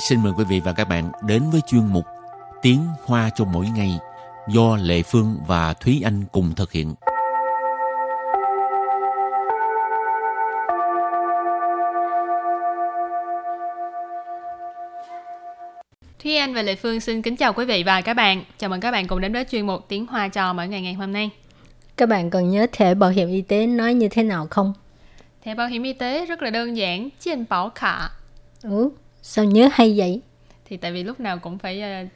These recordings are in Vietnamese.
xin mời quý vị và các bạn đến với chuyên mục Tiếng Hoa cho mỗi ngày do Lệ Phương và Thúy Anh cùng thực hiện. Thúy Anh và Lệ Phương xin kính chào quý vị và các bạn. Chào mừng các bạn cùng đến với chuyên mục Tiếng Hoa cho mỗi ngày ngày hôm nay. Các bạn còn nhớ thẻ bảo hiểm y tế nói như thế nào không? Thẻ bảo hiểm y tế rất là đơn giản, trên bảo khả. Ừ, sao nhớ hay vậy? Thì tại vì lúc nào cũng phải uh,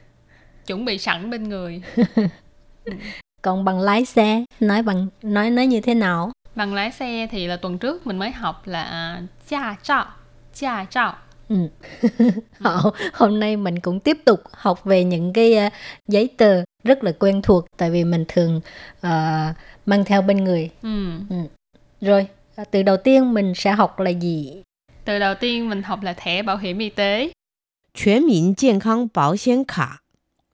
chuẩn bị sẵn bên người. Còn bằng lái xe, nói bằng nói nói như thế nào? Bằng lái xe thì là tuần trước mình mới học là cha trọ, cha trọ. Ừ. Họ, hôm nay mình cũng tiếp tục học về những cái uh, giấy tờ rất là quen thuộc tại vì mình thường uh, mang theo bên người. Ừ. Ừ. Rồi, à, từ đầu tiên mình sẽ học là gì? Từ đầu tiên mình học là thẻ bảo hiểm y tế. 全民健康保险卡，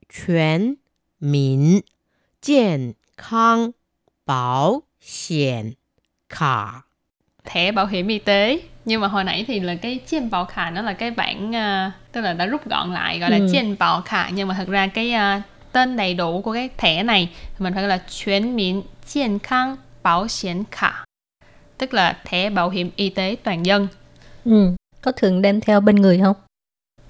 全民健康保险卡。 thẻ bảo hiểm y tế nhưng mà hồi nãy thì là cái chiên bảo khả nó là cái bản ờ, tức là đã rút gọn lại gọi là Ừ. chiên bảo khả nhưng mà thật ra cái ờ, tên đầy đủ của cái thẻ này thì mình phải gọi là全民健康保险卡tức là thẻ bảo hiểm y tế toàn dân Ừ. Có thường đem theo bên người không?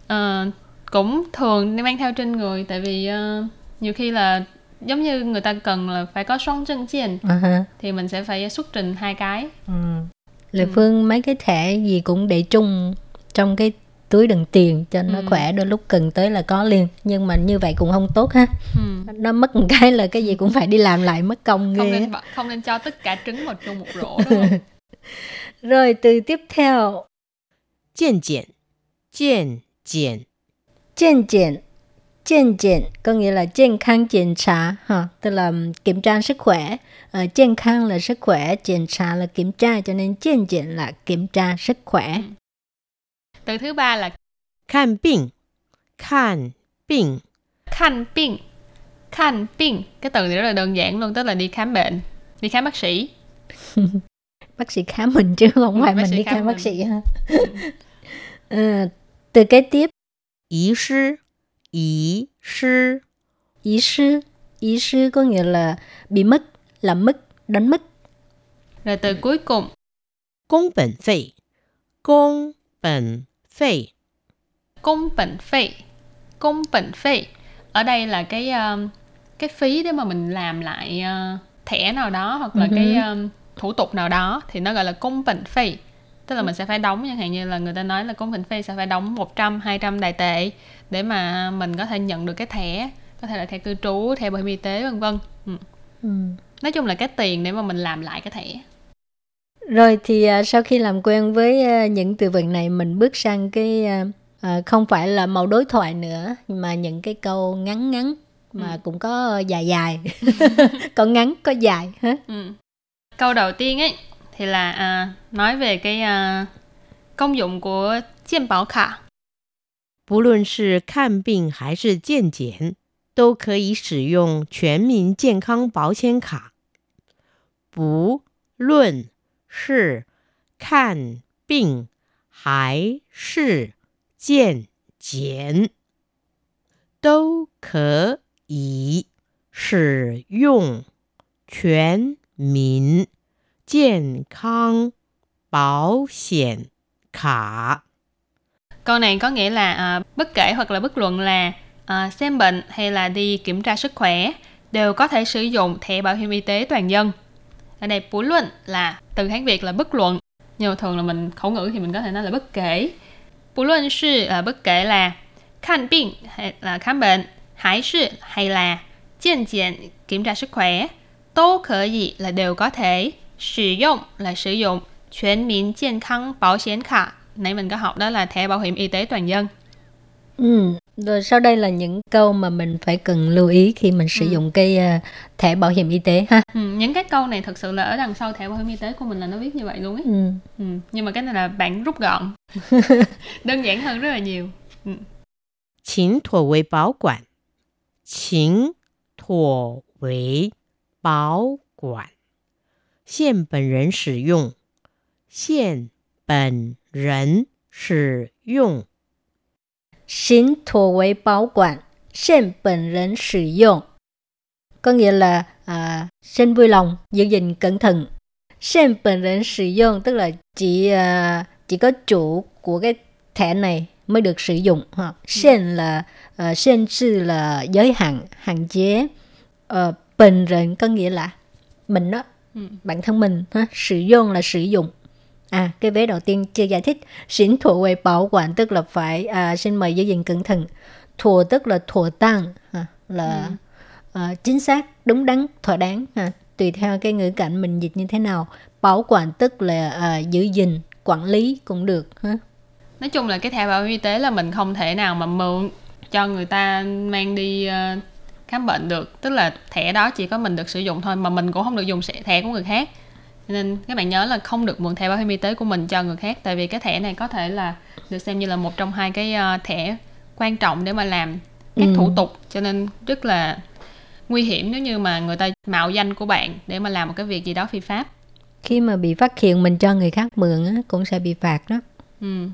Ờ, cũng thường đi mang theo trên người tại vì ờ, nhiều khi là giống như người ta cần là phải có xoắn chân chiên À ha. thì mình sẽ phải xuất trình hai cái Ừ. Lệ Ừ. Phương mấy cái thẻ gì cũng để chung trong cái túi đựng tiền cho nó Ừ. khỏe đôi lúc cần tới là có liền nhưng mà như vậy cũng không tốt ha ừ. nó mất một cái là cái gì cũng phải đi làm lại mất công không ghê nên không nên cho tất cả trứng vào chung một rổ đúng không rồi từ tiếp theo 健检，健检， 健检健检có nghĩa là 健康检查 ha tức là kiểm tra sức khỏe uh, 健康 là sức khỏe 检查 là kiểm tra cho nên 健检 là kiểm tra sức khỏe từ thứ ba là 看病，看病， khanh bệnh khanh bệnh cái từ này rất là đơn giản luôn tức là đi khám bệnh đi khám bác sĩ bác sĩ khám mình chứ không ừ, phải mình đi khám, bác sĩ ha ừ. à, từ cái tiếp. Ý sư ý sư. Ý sư ý sư có nghĩa là bị mất làm mất đánh mất. Rồi từ cuối cùng. Công bản phê công bản phê công bản phê công bản phê ở đây là cái ờ, cái phí để mà mình làm lại uh, thẻ nào đó hoặc là Ừ cái um, thủ tục nào đó thì nó gọi là công bệnh phí tức là mình sẽ phải đóng chẳng hạn như là người ta nói là công bệnh phí sẽ phải đóng 100 200 đại tệ để mà mình có thể nhận được cái thẻ có thể là thẻ cư trú thẻ bảo hiểm y tế vân vân. Ừ. ừ. nói chung là cái tiền để mà mình làm lại cái thẻ. Rồi thì à, sau khi làm quen với à, những từ vựng này mình bước sang cái à, không phải là mẫu đối thoại nữa mà những cái câu ngắn ngắn mà Ừ. cũng có dài dài có ngắn có dài ha Ừ. Câu đầu tiên ấy thì là à, nói về cái à, công dụng của健保卡. 不论是看病还是健检，都可以使用全民健康保险卡。不论是看病还是健检，都可 以使用全民健康保险卡。 Câu này có nghĩa là à, bất kể hoặc là bất luận là à, xem bệnh hay là đi kiểm tra sức khỏe đều có thể sử dụng thẻ bảo hiểm y tế toàn dân. Ở đây bú luận là từ Hán Việt là bất luận nhưng mà thường là mình khẩu ngữ thì mình có thể nói là bất kể. Bú luận sư là bất kể là khám bệnh hay là khám bệnh, hải sư hay là健检kiểm tra sức khỏe,都可以 là đều có thể, sử dụng là sử dụng,全民健康保险卡nãy mình có học đó là thẻ bảo hiểm y tế toàn dân. ừ. rồi sau đây là những câu mà mình phải cần lưu ý khi mình sử Ừ. dụng cái à, thẻ bảo hiểm y tế ha Ừ, những cái câu này thật sự là ở đằng sau thẻ bảo hiểm y tế của mình là nó viết như vậy luôn ấy. ừ. Ừ, nhưng mà cái này là bản rút gọn, đơn giản hơn rất là nhiều. Ừ. 请妥为保管， 请妥为保管，现本人使用，现本人使用， xin thuộc với bảo quản, xin bản nhân sử dụng. Có nghĩa là à, xin vui lòng giữ gìn cẩn thận. Xin bản nhân sử dụng tức là chỉ à, chỉ có chủ của cái thẻ này mới được sử dụng ha. Xin là uh, xin trừ là giới hạn, hạn chế. Uh, bản nhân có nghĩa là mình đó, ừ. bản thân mình ha. Sử dụng là sử dụng. À, cái vế đầu tiên chưa giải thích. Xin thủ về bảo quản tức là phải à, xin mời giữ gìn cẩn thận. Thủ tức là thủ tăng ha, là ừ. à, chính xác, đúng đắn, thỏa đáng ha. Tùy theo cái ngữ cảnh mình dịch như thế nào. Bảo quản tức là à, giữ gìn, quản lý cũng được ha. Nói chung là cái thẻ bảo hiểm y tế là mình không thể nào mà mượn cho người ta mang đi uh, khám bệnh được. Tức là thẻ đó chỉ có mình được sử dụng thôi mà mình cũng không được dùng thẻ của người khác. Nên các bạn nhớ là không được mượn thẻ bảo hiểm y tế của mình cho người khác tại vì cái thẻ này có thể là được xem như là một trong hai cái uh, thẻ quan trọng để mà làm các ừ. thủ tục. Cho nên rất là nguy hiểm nếu như mà người ta mạo danh của bạn để mà làm một cái việc gì đó phi pháp. Khi mà bị phát hiện mình cho người khác mượn á, cũng sẽ bị phạt đó. Ừ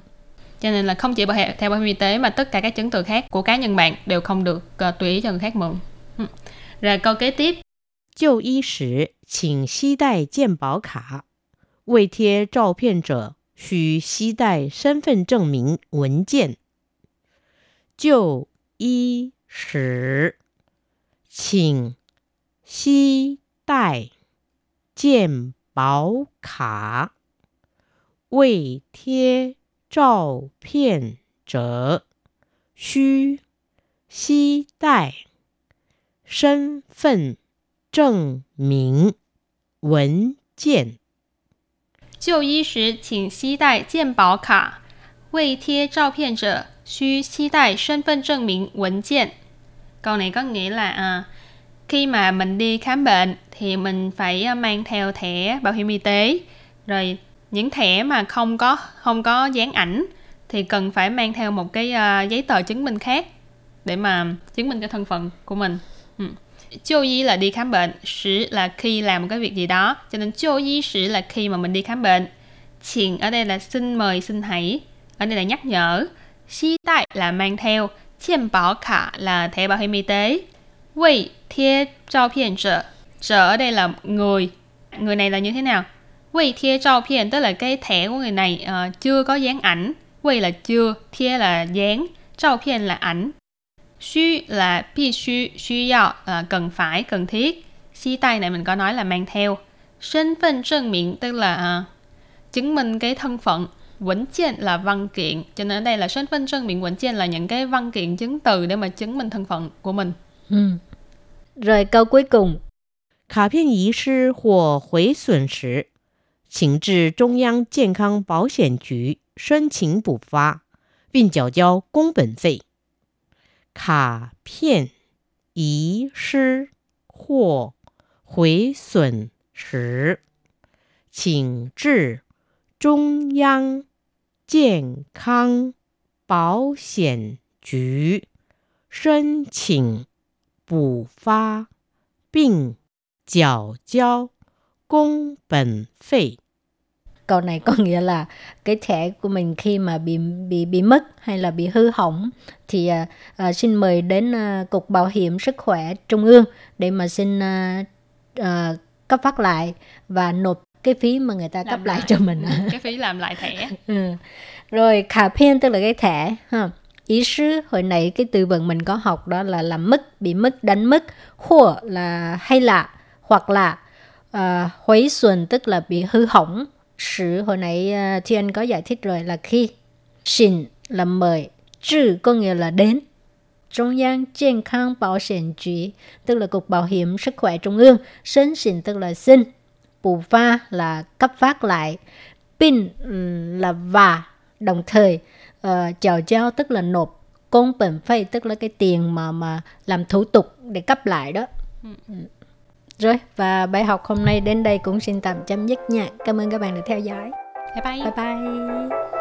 cho nên là không chỉ bảo theo bảo hiểm y tế mà tất cả các chứng từ khác của cá nhân bạn đều không được uh, tùy ý cho người khác mượn ừ. rồi câu kế tiếp 就医时，请携带健保卡。未贴照片者，需携带身份证明文件。就医时，请携带健保卡。未贴 照片者，需携带身份。证明文件。就医时请携带健保卡，未贴照片者需携带身份证明文件. Câu này có nghĩa là à, khi mà mình đi khám bệnh thì mình phải à, mang theo thẻ bảo hiểm y tế. Rồi những thẻ mà không có không có dán ảnh thì cần phải mang theo một cái uh, giấy tờ chứng minh khác để mà chứng minh cái thân phận của mình. Ừ. Chiêu y là đi khám bệnh, sử là khi làm một cái việc gì đó. Cho nên chiêu y sử là khi mà mình đi khám bệnh. 请 ở đây là xin mời, xin hãy. Ở đây là nhắc nhở. Xí tại là mang theo. Chiên bảo khả là thẻ bảo hiểm y tế. Vị thiết trao phiền trợ. Trợ ở đây là người. Người này là như thế nào? Wei thie trao phiền tức là cái thẻ của người này uh, chưa có dán ảnh. Wei là chưa, thie là dán, trao phiền là ảnh 需 là 必须需要 là cần phải cần thiết xí tay này mình có nói là mang theo thân phận chứng minh tức là uh, chứng minh cái thân phận Quẩn kiện là văn kiện cho nên ở đây là thân phận chứng minh quẩn kiện là những cái văn kiện chứng từ để mà chứng minh thân phận của mình ừ. rồi câu cuối cùng 卡片遗失或毁损时， 请至中央健康保险局申请补发，并缴交工本费。卡片遗失或毁损时，请至中央健康保险局申请补发，并缴交 cung bản phí. Câu này có nghĩa là cái thẻ của mình khi mà bị bị bị mất hay là bị hư hỏng thì à, à, xin mời đến à, cục bảo hiểm sức khỏe trung ương để mà xin à, à, cấp phát lại và nộp cái phí mà người ta làm cấp lại, lại. cho mình. Ừ, cái phí làm lại thẻ. Ừ. rồi khả phiên tức là cái thẻ ha. Ý sư hồi nãy cái từ vựng mình có học đó là làm mất bị mất đánh mất khổ là hay là hoặc là Ờ, uh, huấy xuân tức là bị hư hỏng. Sử hồi nãy uh, Thiên có giải thích rồi là khi xin là mời trừ có nghĩa là đến. Trung gian 健 Khang Bảo hiểm 局, tức là Cục Bảo hiểm Sức khỏe Trung ương, sinh xin tức là xin, bù pha là cấp phát lại, pin là và, đồng thời uh, chào giao tức là nộp, công bệnh phây tức là cái tiền mà mà làm thủ tục để cấp lại đó. Ừ. ừ. Rồi, và bài học hôm nay đến đây cũng xin tạm chấm dứt nha. Cảm ơn các bạn đã theo dõi. Bye bye. Bye bye.